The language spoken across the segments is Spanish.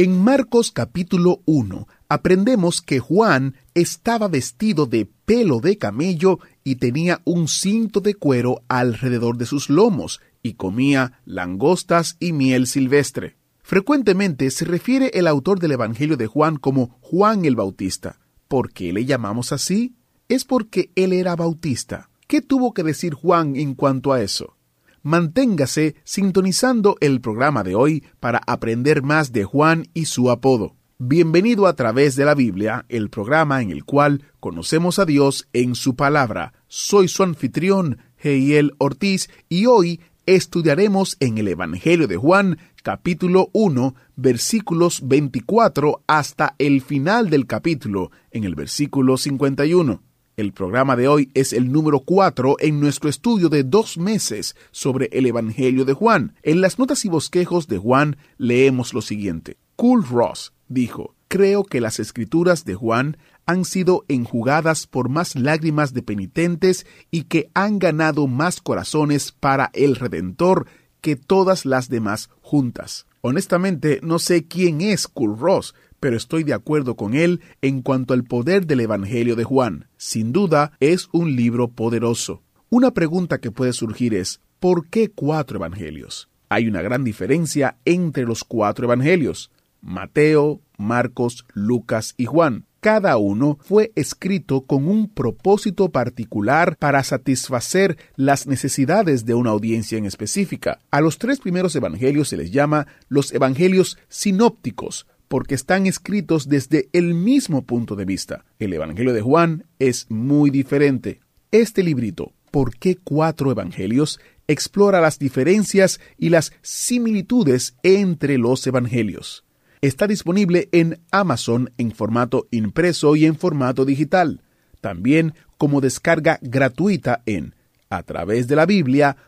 En Marcos capítulo 1 aprendemos que Juan estaba vestido de pelo de camello y tenía un cinto de cuero alrededor de sus lomos y comía langostas y miel silvestre. Frecuentemente se refiere el autor del Evangelio de Juan como Juan el Bautista. ¿Por qué le llamamos así? Es porque él era bautista. ¿Qué tuvo que decir Juan en cuanto a eso? Manténgase sintonizando el programa de hoy para aprender más de Juan y su apodo. Bienvenido a través de la Biblia, el programa en el cual conocemos a Dios en su palabra. Soy su anfitrión, Heiel Ortiz, y hoy estudiaremos en el Evangelio de Juan, capítulo 1, versículos 24 hasta el final del capítulo, en el versículo 51. El programa de hoy es el número 4 en nuestro estudio de dos meses sobre el Evangelio de Juan. En las notas y bosquejos de Juan leemos lo siguiente. Cool Ross dijo, creo que las escrituras de Juan han sido enjugadas por más lágrimas de penitentes y que han ganado más corazones para el Redentor que todas las demás juntas. Honestamente, no sé quién es Cool Ross, pero estoy de acuerdo con él en cuanto al poder del Evangelio de Juan. Sin duda, es un libro poderoso. Una pregunta que puede surgir es, ¿por qué cuatro evangelios? Hay una gran diferencia entre los cuatro evangelios. Mateo, Marcos, Lucas y Juan. Cada uno fue escrito con un propósito particular para satisfacer las necesidades de una audiencia en específica. A los tres primeros evangelios se les llama los evangelios sinópticos, porque están escritos desde el mismo punto de vista. El Evangelio de Juan es muy diferente. Este librito, ¿Por qué cuatro evangelios? explora las diferencias y las similitudes entre los evangelios. Está disponible en Amazon en formato impreso y en formato digital. También como descarga gratuita en a través de la Biblia.org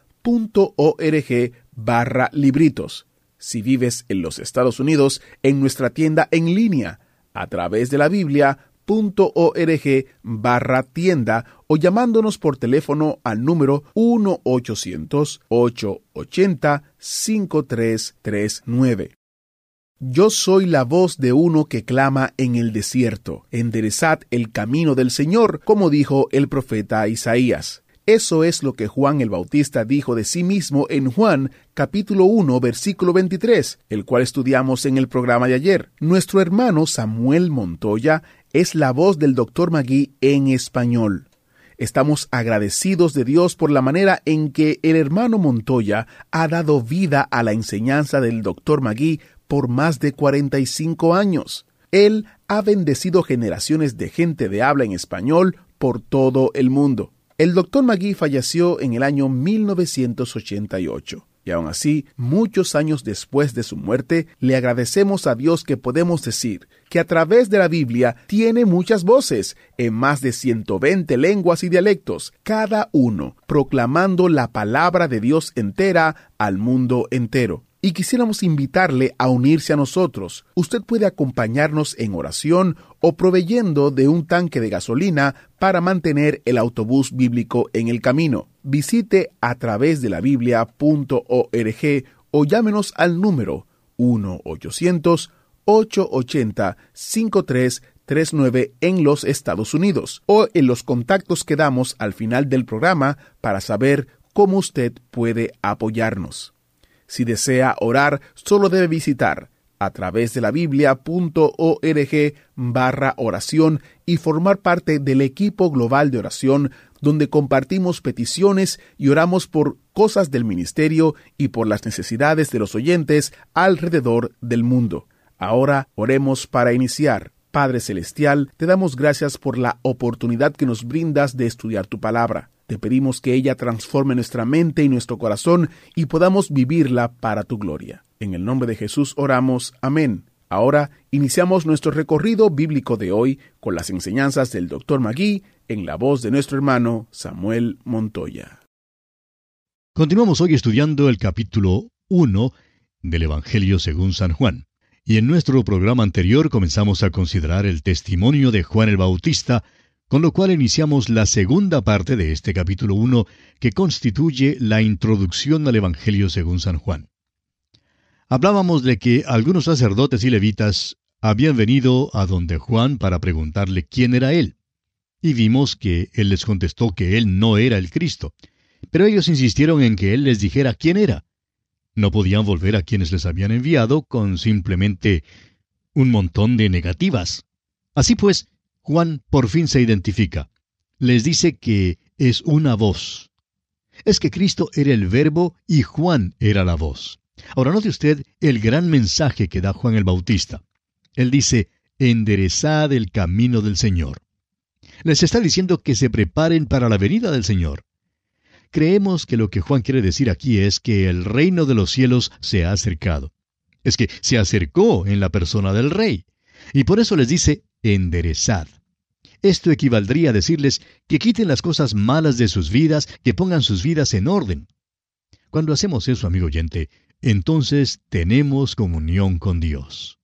barra libritos. Si vives en los Estados Unidos, en nuestra tienda en línea, a través de la Biblia.org barra tienda o llamándonos por teléfono al número 1-800-880-5339. Yo soy la voz de uno que clama en el desierto, enderezad el camino del Señor, como dijo el profeta Isaías. Eso es lo que Juan el Bautista dijo de sí mismo en Juan capítulo 1 versículo 23, el cual estudiamos en el programa de ayer. Nuestro hermano Samuel Montoya es la voz del doctor Magui en español. Estamos agradecidos de Dios por la manera en que el hermano Montoya ha dado vida a la enseñanza del doctor Magui por más de 45 años. Él ha bendecido generaciones de gente de habla en español por todo el mundo. El doctor Magui falleció en el año 1988. Y aún así, muchos años después de su muerte, le agradecemos a Dios que podemos decir que a través de la Biblia tiene muchas voces en más de 120 lenguas y dialectos, cada uno proclamando la palabra de Dios entera al mundo entero y quisiéramos invitarle a unirse a nosotros. Usted puede acompañarnos en oración o proveyendo de un tanque de gasolina para mantener el autobús bíblico en el camino. Visite a través de la biblia.org o llámenos al número 1-800-880-5339 en los Estados Unidos o en los contactos que damos al final del programa para saber cómo usted puede apoyarnos. Si desea orar, solo debe visitar a través de la biblia.org barra oración y formar parte del equipo global de oración donde compartimos peticiones y oramos por cosas del ministerio y por las necesidades de los oyentes alrededor del mundo. Ahora oremos para iniciar. Padre Celestial, te damos gracias por la oportunidad que nos brindas de estudiar tu palabra. Te pedimos que ella transforme nuestra mente y nuestro corazón y podamos vivirla para tu gloria. En el nombre de Jesús oramos. Amén. Ahora iniciamos nuestro recorrido bíblico de hoy con las enseñanzas del Dr. Magui en la voz de nuestro hermano Samuel Montoya. Continuamos hoy estudiando el capítulo 1 del Evangelio según San Juan. Y en nuestro programa anterior comenzamos a considerar el testimonio de Juan el Bautista, con lo cual iniciamos la segunda parte de este capítulo 1 que constituye la introducción al Evangelio según San Juan. Hablábamos de que algunos sacerdotes y levitas habían venido a donde Juan para preguntarle quién era él. Y vimos que él les contestó que él no era el Cristo. Pero ellos insistieron en que él les dijera quién era. No podían volver a quienes les habían enviado con simplemente un montón de negativas. Así pues, Juan por fin se identifica. Les dice que es una voz. Es que Cristo era el verbo y Juan era la voz. Ahora note usted el gran mensaje que da Juan el Bautista. Él dice, enderezad el camino del Señor. Les está diciendo que se preparen para la venida del Señor. Creemos que lo que Juan quiere decir aquí es que el reino de los cielos se ha acercado. Es que se acercó en la persona del rey. Y por eso les dice, enderezad. Esto equivaldría a decirles que quiten las cosas malas de sus vidas, que pongan sus vidas en orden. Cuando hacemos eso, amigo oyente, entonces tenemos comunión con Dios.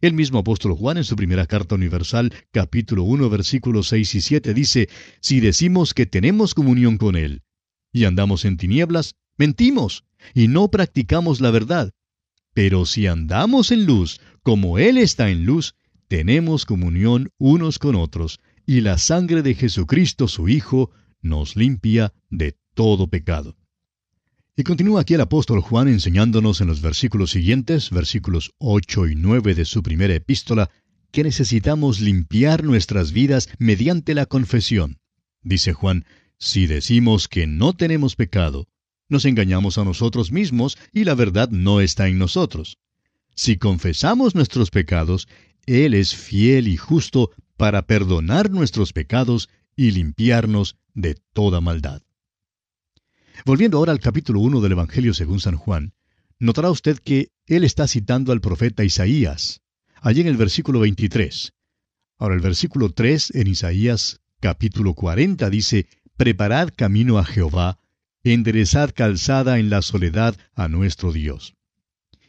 El mismo apóstol Juan en su primera carta universal, capítulo 1, versículos 6 y 7 dice, Si decimos que tenemos comunión con Él y andamos en tinieblas, mentimos y no practicamos la verdad. Pero si andamos en luz, como Él está en luz, tenemos comunión unos con otros, y la sangre de Jesucristo su Hijo nos limpia de todo pecado. Y continúa aquí el apóstol Juan enseñándonos en los versículos siguientes, versículos 8 y 9 de su primera epístola, que necesitamos limpiar nuestras vidas mediante la confesión. Dice Juan, si decimos que no tenemos pecado, nos engañamos a nosotros mismos y la verdad no está en nosotros. Si confesamos nuestros pecados, Él es fiel y justo para perdonar nuestros pecados y limpiarnos de toda maldad. Volviendo ahora al capítulo 1 del Evangelio según San Juan, notará usted que él está citando al profeta Isaías, allí en el versículo 23. Ahora el versículo 3 en Isaías capítulo 40 dice, Preparad camino a Jehová, enderezad calzada en la soledad a nuestro Dios.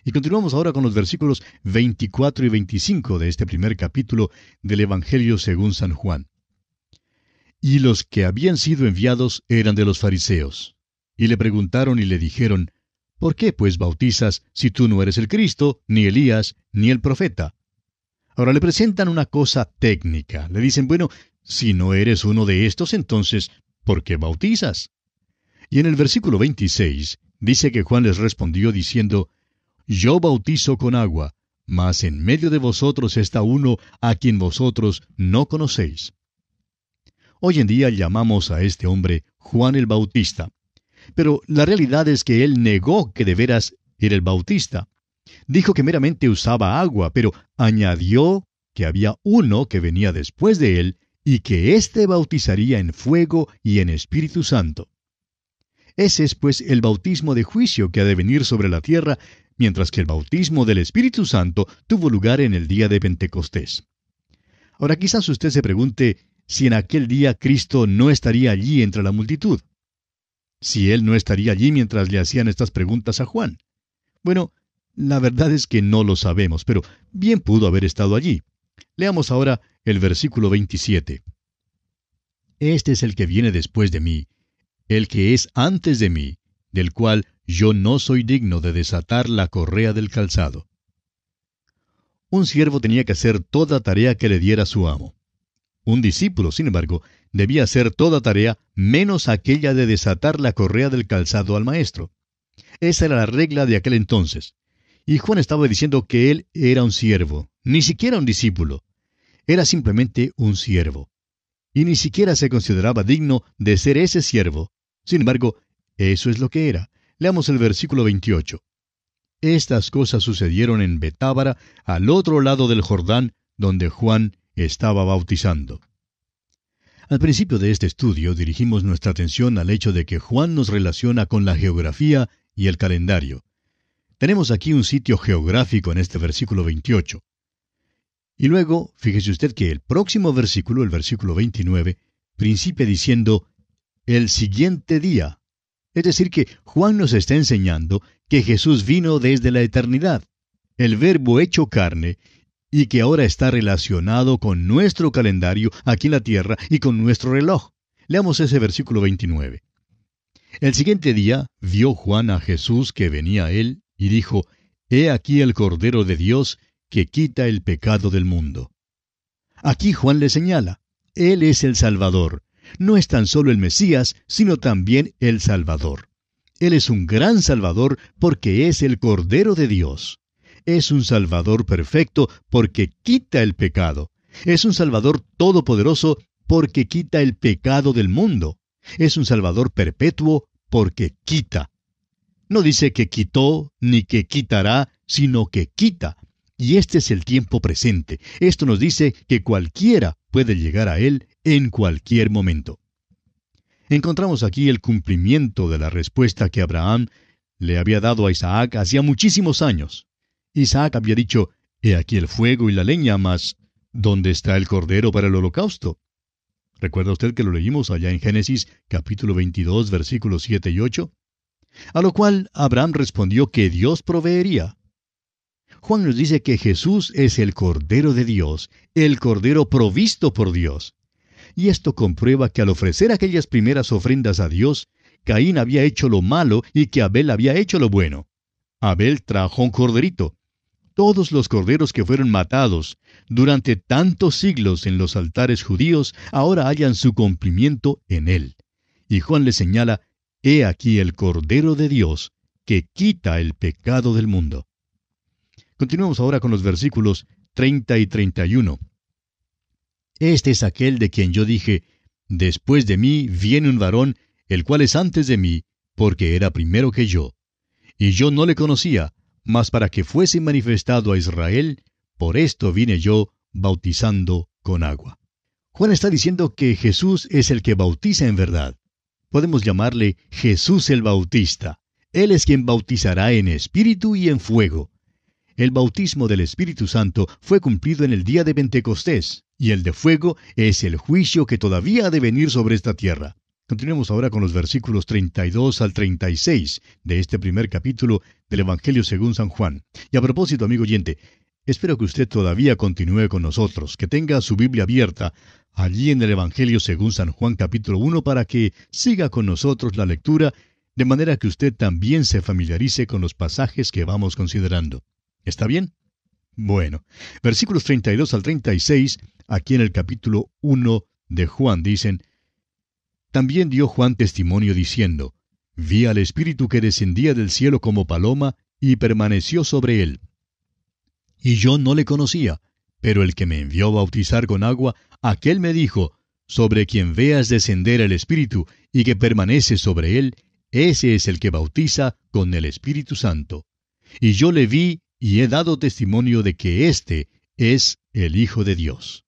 Y continuamos ahora con los versículos 24 y 25 de este primer capítulo del Evangelio según San Juan. Y los que habían sido enviados eran de los fariseos. Y le preguntaron y le dijeron, ¿Por qué pues bautizas si tú no eres el Cristo, ni Elías, ni el profeta? Ahora le presentan una cosa técnica. Le dicen, bueno, si no eres uno de estos, entonces, ¿por qué bautizas? Y en el versículo 26 dice que Juan les respondió diciendo, Yo bautizo con agua, mas en medio de vosotros está uno a quien vosotros no conocéis. Hoy en día llamamos a este hombre Juan el Bautista. Pero la realidad es que él negó que de veras era el Bautista. Dijo que meramente usaba agua, pero añadió que había uno que venía después de él y que éste bautizaría en fuego y en Espíritu Santo. Ese es pues el bautismo de juicio que ha de venir sobre la tierra, mientras que el bautismo del Espíritu Santo tuvo lugar en el día de Pentecostés. Ahora quizás usted se pregunte si en aquel día Cristo no estaría allí entre la multitud si él no estaría allí mientras le hacían estas preguntas a Juan. Bueno, la verdad es que no lo sabemos, pero bien pudo haber estado allí. Leamos ahora el versículo 27. Este es el que viene después de mí, el que es antes de mí, del cual yo no soy digno de desatar la correa del calzado. Un siervo tenía que hacer toda tarea que le diera su amo. Un discípulo, sin embargo, debía hacer toda tarea menos aquella de desatar la correa del calzado al maestro. Esa era la regla de aquel entonces. Y Juan estaba diciendo que él era un siervo, ni siquiera un discípulo. Era simplemente un siervo. Y ni siquiera se consideraba digno de ser ese siervo. Sin embargo, eso es lo que era. Leamos el versículo 28. Estas cosas sucedieron en Betábara, al otro lado del Jordán, donde Juan estaba bautizando. Al principio de este estudio dirigimos nuestra atención al hecho de que Juan nos relaciona con la geografía y el calendario. Tenemos aquí un sitio geográfico en este versículo 28. Y luego, fíjese usted que el próximo versículo, el versículo 29, principia diciendo, el siguiente día. Es decir, que Juan nos está enseñando que Jesús vino desde la eternidad, el verbo hecho carne, y que ahora está relacionado con nuestro calendario aquí en la tierra y con nuestro reloj. Leamos ese versículo 29. El siguiente día vio Juan a Jesús que venía a él y dijo, He aquí el Cordero de Dios que quita el pecado del mundo. Aquí Juan le señala, Él es el Salvador. No es tan solo el Mesías, sino también el Salvador. Él es un gran Salvador porque es el Cordero de Dios. Es un Salvador perfecto porque quita el pecado. Es un Salvador todopoderoso porque quita el pecado del mundo. Es un Salvador perpetuo porque quita. No dice que quitó ni que quitará, sino que quita. Y este es el tiempo presente. Esto nos dice que cualquiera puede llegar a Él en cualquier momento. Encontramos aquí el cumplimiento de la respuesta que Abraham le había dado a Isaac hacía muchísimos años. Isaac había dicho, He aquí el fuego y la leña, mas ¿dónde está el cordero para el holocausto? ¿Recuerda usted que lo leímos allá en Génesis capítulo 22 versículos 7 y 8? A lo cual Abraham respondió que Dios proveería. Juan nos dice que Jesús es el Cordero de Dios, el Cordero provisto por Dios. Y esto comprueba que al ofrecer aquellas primeras ofrendas a Dios, Caín había hecho lo malo y que Abel había hecho lo bueno. Abel trajo un corderito, todos los corderos que fueron matados durante tantos siglos en los altares judíos ahora hallan su cumplimiento en él. Y Juan le señala, He aquí el Cordero de Dios, que quita el pecado del mundo. Continuemos ahora con los versículos 30 y 31. Este es aquel de quien yo dije, Después de mí viene un varón, el cual es antes de mí, porque era primero que yo. Y yo no le conocía, mas para que fuese manifestado a Israel, por esto vine yo bautizando con agua. Juan está diciendo que Jesús es el que bautiza en verdad. Podemos llamarle Jesús el Bautista. Él es quien bautizará en espíritu y en fuego. El bautismo del Espíritu Santo fue cumplido en el día de Pentecostés, y el de fuego es el juicio que todavía ha de venir sobre esta tierra. Continuemos ahora con los versículos 32 al 36 de este primer capítulo del Evangelio según San Juan. Y a propósito, amigo oyente, espero que usted todavía continúe con nosotros, que tenga su Biblia abierta allí en el Evangelio según San Juan capítulo 1 para que siga con nosotros la lectura, de manera que usted también se familiarice con los pasajes que vamos considerando. ¿Está bien? Bueno, versículos 32 al 36, aquí en el capítulo 1 de Juan dicen, también dio Juan testimonio diciendo, Vi al Espíritu que descendía del cielo como paloma y permaneció sobre él. Y yo no le conocía, pero el que me envió a bautizar con agua, aquel me dijo, Sobre quien veas descender el Espíritu y que permanece sobre él, ese es el que bautiza con el Espíritu Santo. Y yo le vi y he dado testimonio de que éste es el Hijo de Dios.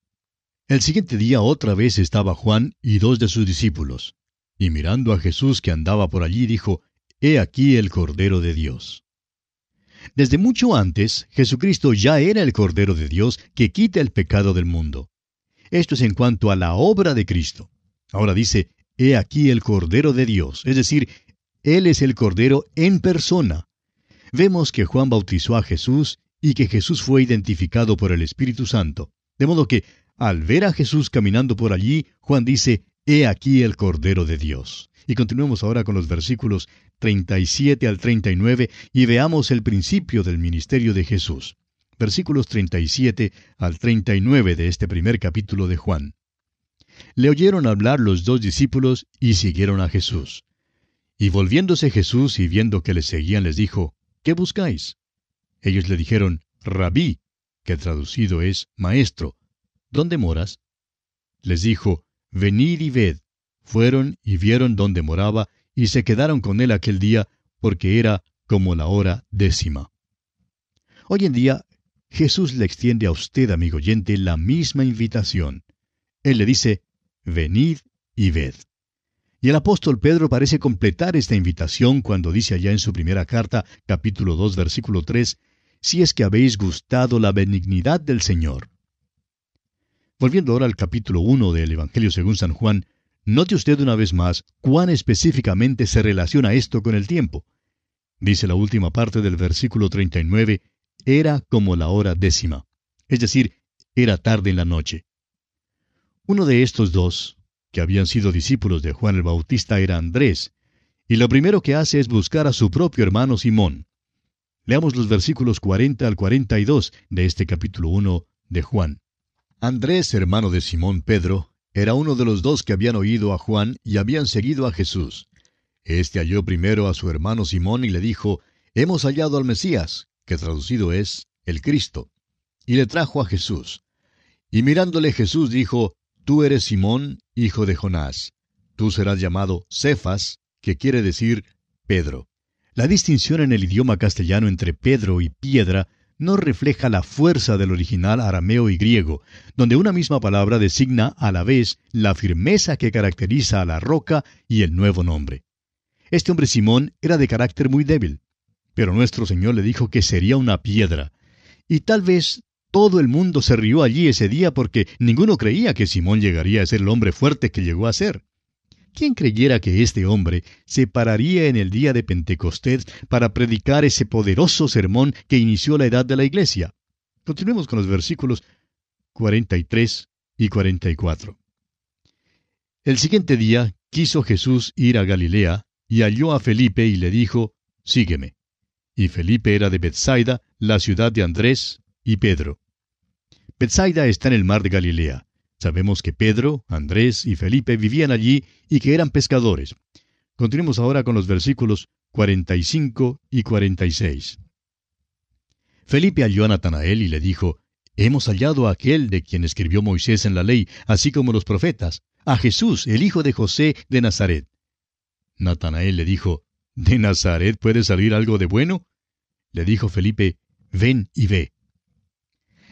El siguiente día otra vez estaba Juan y dos de sus discípulos, y mirando a Jesús que andaba por allí dijo, He aquí el Cordero de Dios. Desde mucho antes, Jesucristo ya era el Cordero de Dios que quita el pecado del mundo. Esto es en cuanto a la obra de Cristo. Ahora dice, He aquí el Cordero de Dios, es decir, Él es el Cordero en persona. Vemos que Juan bautizó a Jesús y que Jesús fue identificado por el Espíritu Santo. De modo que al ver a Jesús caminando por allí, Juan dice, He aquí el Cordero de Dios. Y continuemos ahora con los versículos 37 al 39 y veamos el principio del ministerio de Jesús. Versículos 37 al 39 de este primer capítulo de Juan. Le oyeron hablar los dos discípulos y siguieron a Jesús. Y volviéndose Jesús y viendo que le seguían, les dijo, ¿Qué buscáis? Ellos le dijeron, Rabí, que traducido es Maestro, ¿Dónde moras? Les dijo, Venid y ved. Fueron y vieron dónde moraba, y se quedaron con él aquel día, porque era como la hora décima. Hoy en día, Jesús le extiende a usted, amigo oyente, la misma invitación. Él le dice, venid y ved. Y el apóstol Pedro parece completar esta invitación cuando dice allá en su primera carta, capítulo 2, versículo 3, si es que habéis gustado la benignidad del Señor. Volviendo ahora al capítulo 1 del Evangelio según San Juan, note usted una vez más cuán específicamente se relaciona esto con el tiempo. Dice la última parte del versículo 39, era como la hora décima, es decir, era tarde en la noche. Uno de estos dos, que habían sido discípulos de Juan el Bautista, era Andrés, y lo primero que hace es buscar a su propio hermano Simón. Leamos los versículos 40 al 42 de este capítulo 1 de Juan. Andrés, hermano de Simón Pedro, era uno de los dos que habían oído a Juan y habían seguido a Jesús. Este halló primero a su hermano Simón y le dijo, Hemos hallado al Mesías, que traducido es el Cristo. Y le trajo a Jesús. Y mirándole Jesús dijo, Tú eres Simón, hijo de Jonás. Tú serás llamado Cefas, que quiere decir Pedro. La distinción en el idioma castellano entre Pedro y piedra no refleja la fuerza del original arameo y griego, donde una misma palabra designa a la vez la firmeza que caracteriza a la roca y el nuevo nombre. Este hombre Simón era de carácter muy débil, pero nuestro Señor le dijo que sería una piedra, y tal vez todo el mundo se rió allí ese día porque ninguno creía que Simón llegaría a ser el hombre fuerte que llegó a ser. ¿Quién creyera que este hombre se pararía en el día de Pentecostés para predicar ese poderoso sermón que inició la edad de la iglesia? Continuemos con los versículos 43 y 44. El siguiente día quiso Jesús ir a Galilea y halló a Felipe y le dijo, Sígueme. Y Felipe era de Bethsaida, la ciudad de Andrés y Pedro. Bethsaida está en el mar de Galilea. Sabemos que Pedro, Andrés y Felipe vivían allí y que eran pescadores. Continuemos ahora con los versículos 45 y 46. Felipe halló a Natanael y le dijo, Hemos hallado a aquel de quien escribió Moisés en la ley, así como los profetas, a Jesús, el hijo de José de Nazaret. Natanael le dijo, ¿De Nazaret puede salir algo de bueno? Le dijo Felipe, Ven y ve.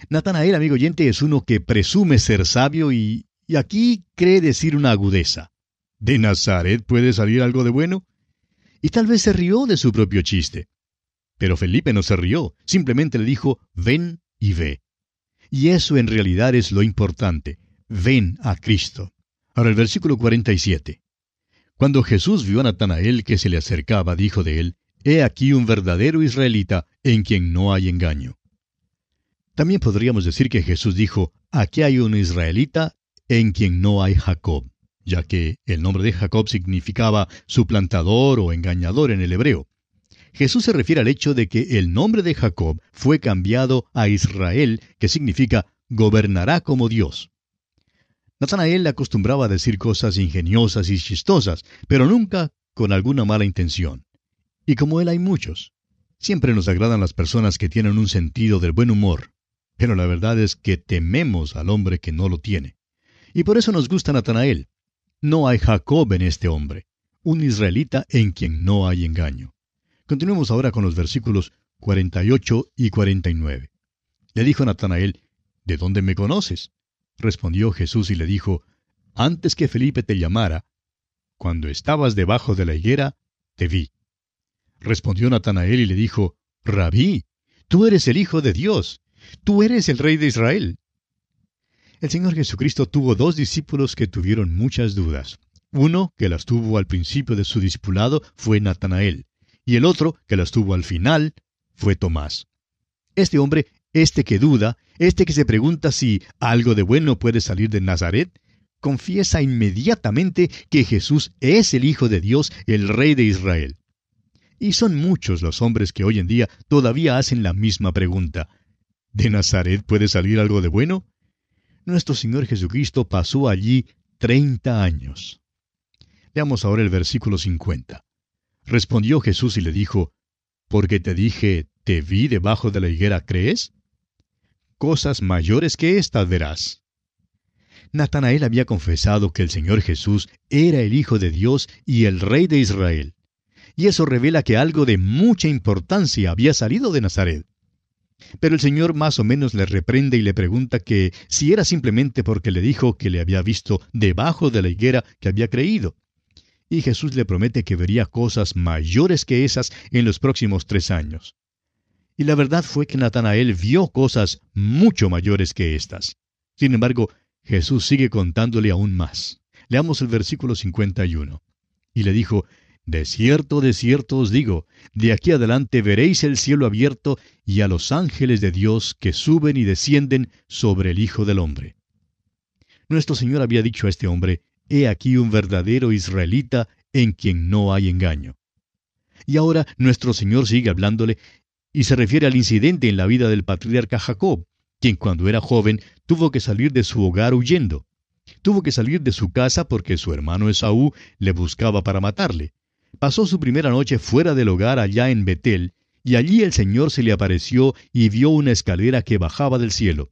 Natanael, amigo oyente, es uno que presume ser sabio y, y aquí cree decir una agudeza. ¿De Nazaret puede salir algo de bueno? Y tal vez se rió de su propio chiste. Pero Felipe no se rió, simplemente le dijo, ven y ve. Y eso en realidad es lo importante, ven a Cristo. Ahora el versículo 47. Cuando Jesús vio a Natanael que se le acercaba, dijo de él, He aquí un verdadero israelita en quien no hay engaño. También podríamos decir que Jesús dijo, aquí hay un israelita en quien no hay Jacob, ya que el nombre de Jacob significaba suplantador o engañador en el hebreo. Jesús se refiere al hecho de que el nombre de Jacob fue cambiado a Israel, que significa gobernará como Dios. Natanael acostumbraba a decir cosas ingeniosas y chistosas, pero nunca con alguna mala intención. Y como él hay muchos. Siempre nos agradan las personas que tienen un sentido del buen humor, pero la verdad es que tememos al hombre que no lo tiene. Y por eso nos gusta Natanael. No hay Jacob en este hombre, un israelita en quien no hay engaño. Continuemos ahora con los versículos 48 y 49. Le dijo Natanael, ¿De dónde me conoces? Respondió Jesús y le dijo, Antes que Felipe te llamara, cuando estabas debajo de la higuera, te vi. Respondió Natanael y le dijo, Rabí, tú eres el Hijo de Dios, Tú eres el rey de Israel. El Señor Jesucristo tuvo dos discípulos que tuvieron muchas dudas. Uno, que las tuvo al principio de su discipulado, fue Natanael, y el otro, que las tuvo al final, fue Tomás. Este hombre, este que duda, este que se pregunta si algo de bueno puede salir de Nazaret, confiesa inmediatamente que Jesús es el Hijo de Dios, el Rey de Israel. Y son muchos los hombres que hoy en día todavía hacen la misma pregunta. ¿De Nazaret puede salir algo de bueno? Nuestro Señor Jesucristo pasó allí treinta años. Leamos ahora el versículo 50. Respondió Jesús y le dijo, Porque te dije, te vi debajo de la higuera, ¿crees? Cosas mayores que estas verás. Natanael había confesado que el Señor Jesús era el Hijo de Dios y el Rey de Israel. Y eso revela que algo de mucha importancia había salido de Nazaret. Pero el Señor más o menos le reprende y le pregunta que si era simplemente porque le dijo que le había visto debajo de la higuera que había creído. Y Jesús le promete que vería cosas mayores que esas en los próximos tres años. Y la verdad fue que Natanael vio cosas mucho mayores que estas. Sin embargo, Jesús sigue contándole aún más. Leamos el versículo 51. Y le dijo, De cierto, de cierto os digo, de aquí adelante veréis el cielo abierto y a los ángeles de Dios que suben y descienden sobre el Hijo del Hombre. Nuestro Señor había dicho a este hombre, He aquí un verdadero israelita en quien no hay engaño. Y ahora nuestro Señor sigue hablándole y se refiere al incidente en la vida del patriarca Jacob, quien cuando era joven tuvo que salir de su hogar huyendo. Tuvo que salir de su casa porque su hermano Esaú le buscaba para matarle. Pasó su primera noche fuera del hogar allá en Betel, y allí el Señor se le apareció y vio una escalera que bajaba del cielo.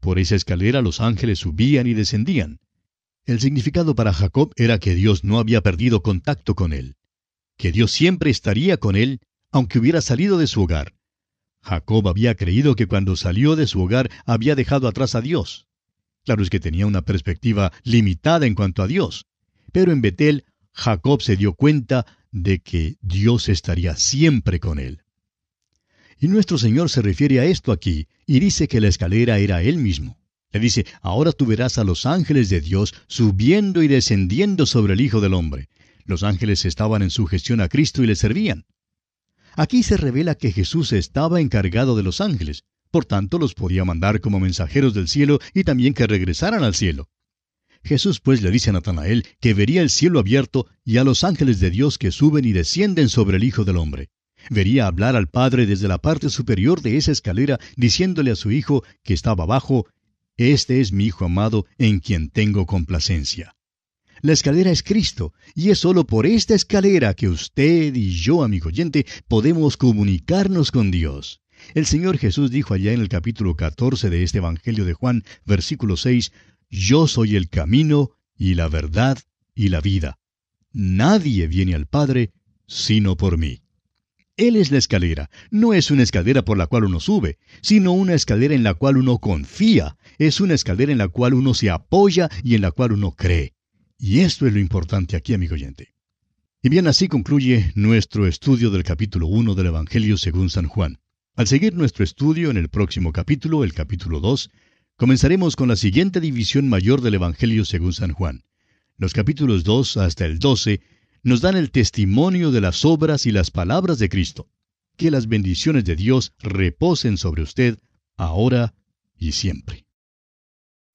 Por esa escalera los ángeles subían y descendían. El significado para Jacob era que Dios no había perdido contacto con él, que Dios siempre estaría con él aunque hubiera salido de su hogar. Jacob había creído que cuando salió de su hogar había dejado atrás a Dios. Claro es que tenía una perspectiva limitada en cuanto a Dios. Pero en Betel, Jacob se dio cuenta de que Dios estaría siempre con él. Y nuestro Señor se refiere a esto aquí, y dice que la escalera era Él mismo. Le dice, ahora tú verás a los ángeles de Dios subiendo y descendiendo sobre el Hijo del Hombre. Los ángeles estaban en sujeción a Cristo y le servían. Aquí se revela que Jesús estaba encargado de los ángeles, por tanto los podía mandar como mensajeros del cielo y también que regresaran al cielo. Jesús pues le dice a Natanael que vería el cielo abierto y a los ángeles de Dios que suben y descienden sobre el Hijo del Hombre. Vería hablar al Padre desde la parte superior de esa escalera, diciéndole a su Hijo que estaba abajo, Este es mi Hijo amado en quien tengo complacencia. La escalera es Cristo, y es solo por esta escalera que usted y yo, amigo oyente, podemos comunicarnos con Dios. El Señor Jesús dijo allá en el capítulo 14 de este Evangelio de Juan, versículo 6, Yo soy el camino y la verdad y la vida. Nadie viene al Padre sino por mí. Él es la escalera. No es una escalera por la cual uno sube, sino una escalera en la cual uno confía. Es una escalera en la cual uno se apoya y en la cual uno cree. Y esto es lo importante aquí, amigo oyente. Y bien, así concluye nuestro estudio del capítulo 1 del Evangelio según San Juan. Al seguir nuestro estudio en el próximo capítulo, el capítulo 2, comenzaremos con la siguiente división mayor del Evangelio según San Juan. Los capítulos 2 hasta el 12 nos dan el testimonio de las obras y las palabras de Cristo. Que las bendiciones de Dios reposen sobre usted, ahora y siempre.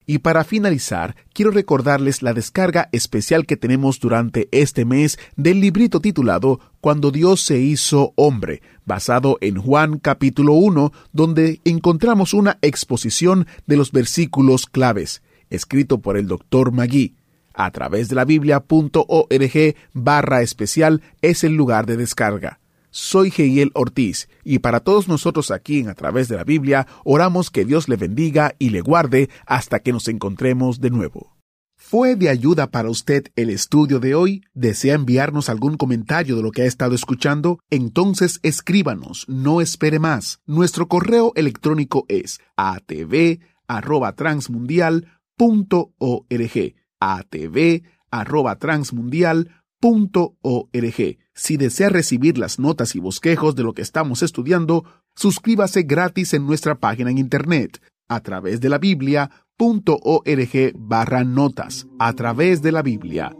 Y para finalizar, quiero recordarles la descarga especial que tenemos durante este mes del librito titulado Cuando Dios se hizo hombre, basado en Juan capítulo 1, donde encontramos una exposición de los versículos claves, escrito por el doctor Magui. A través de la biblia.org barra especial es el lugar de descarga. Soy Geiel Ortiz y para todos nosotros aquí en A través de la Biblia oramos que Dios le bendiga y le guarde hasta que nos encontremos de nuevo. ¿Fue de ayuda para usted el estudio de hoy? ¿Desea enviarnos algún comentario de lo que ha estado escuchando? Entonces escríbanos, no espere más. Nuestro correo electrónico es atv@transmundial.org. atv@transmundial.org si desea recibir las notas y bosquejos de lo que estamos estudiando, suscríbase gratis en nuestra página en internet a través de la biblia.org barra notas a través de la biblia.org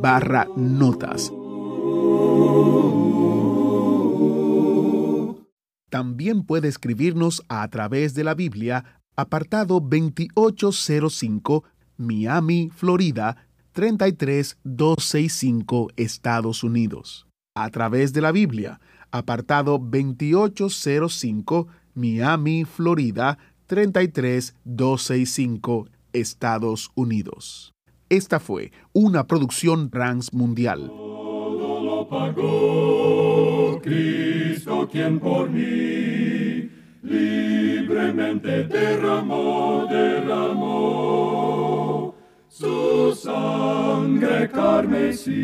barra notas. También puede escribirnos a través de la Biblia, apartado 2805, Miami, Florida 33265 Estados Unidos. A través de la Biblia, apartado 2805 Miami, Florida 33265 Estados Unidos. Esta fue una producción Trans Mundial. Todo lo pagó Cristo quien por mí libremente derramó, derramó su sangre carmesí.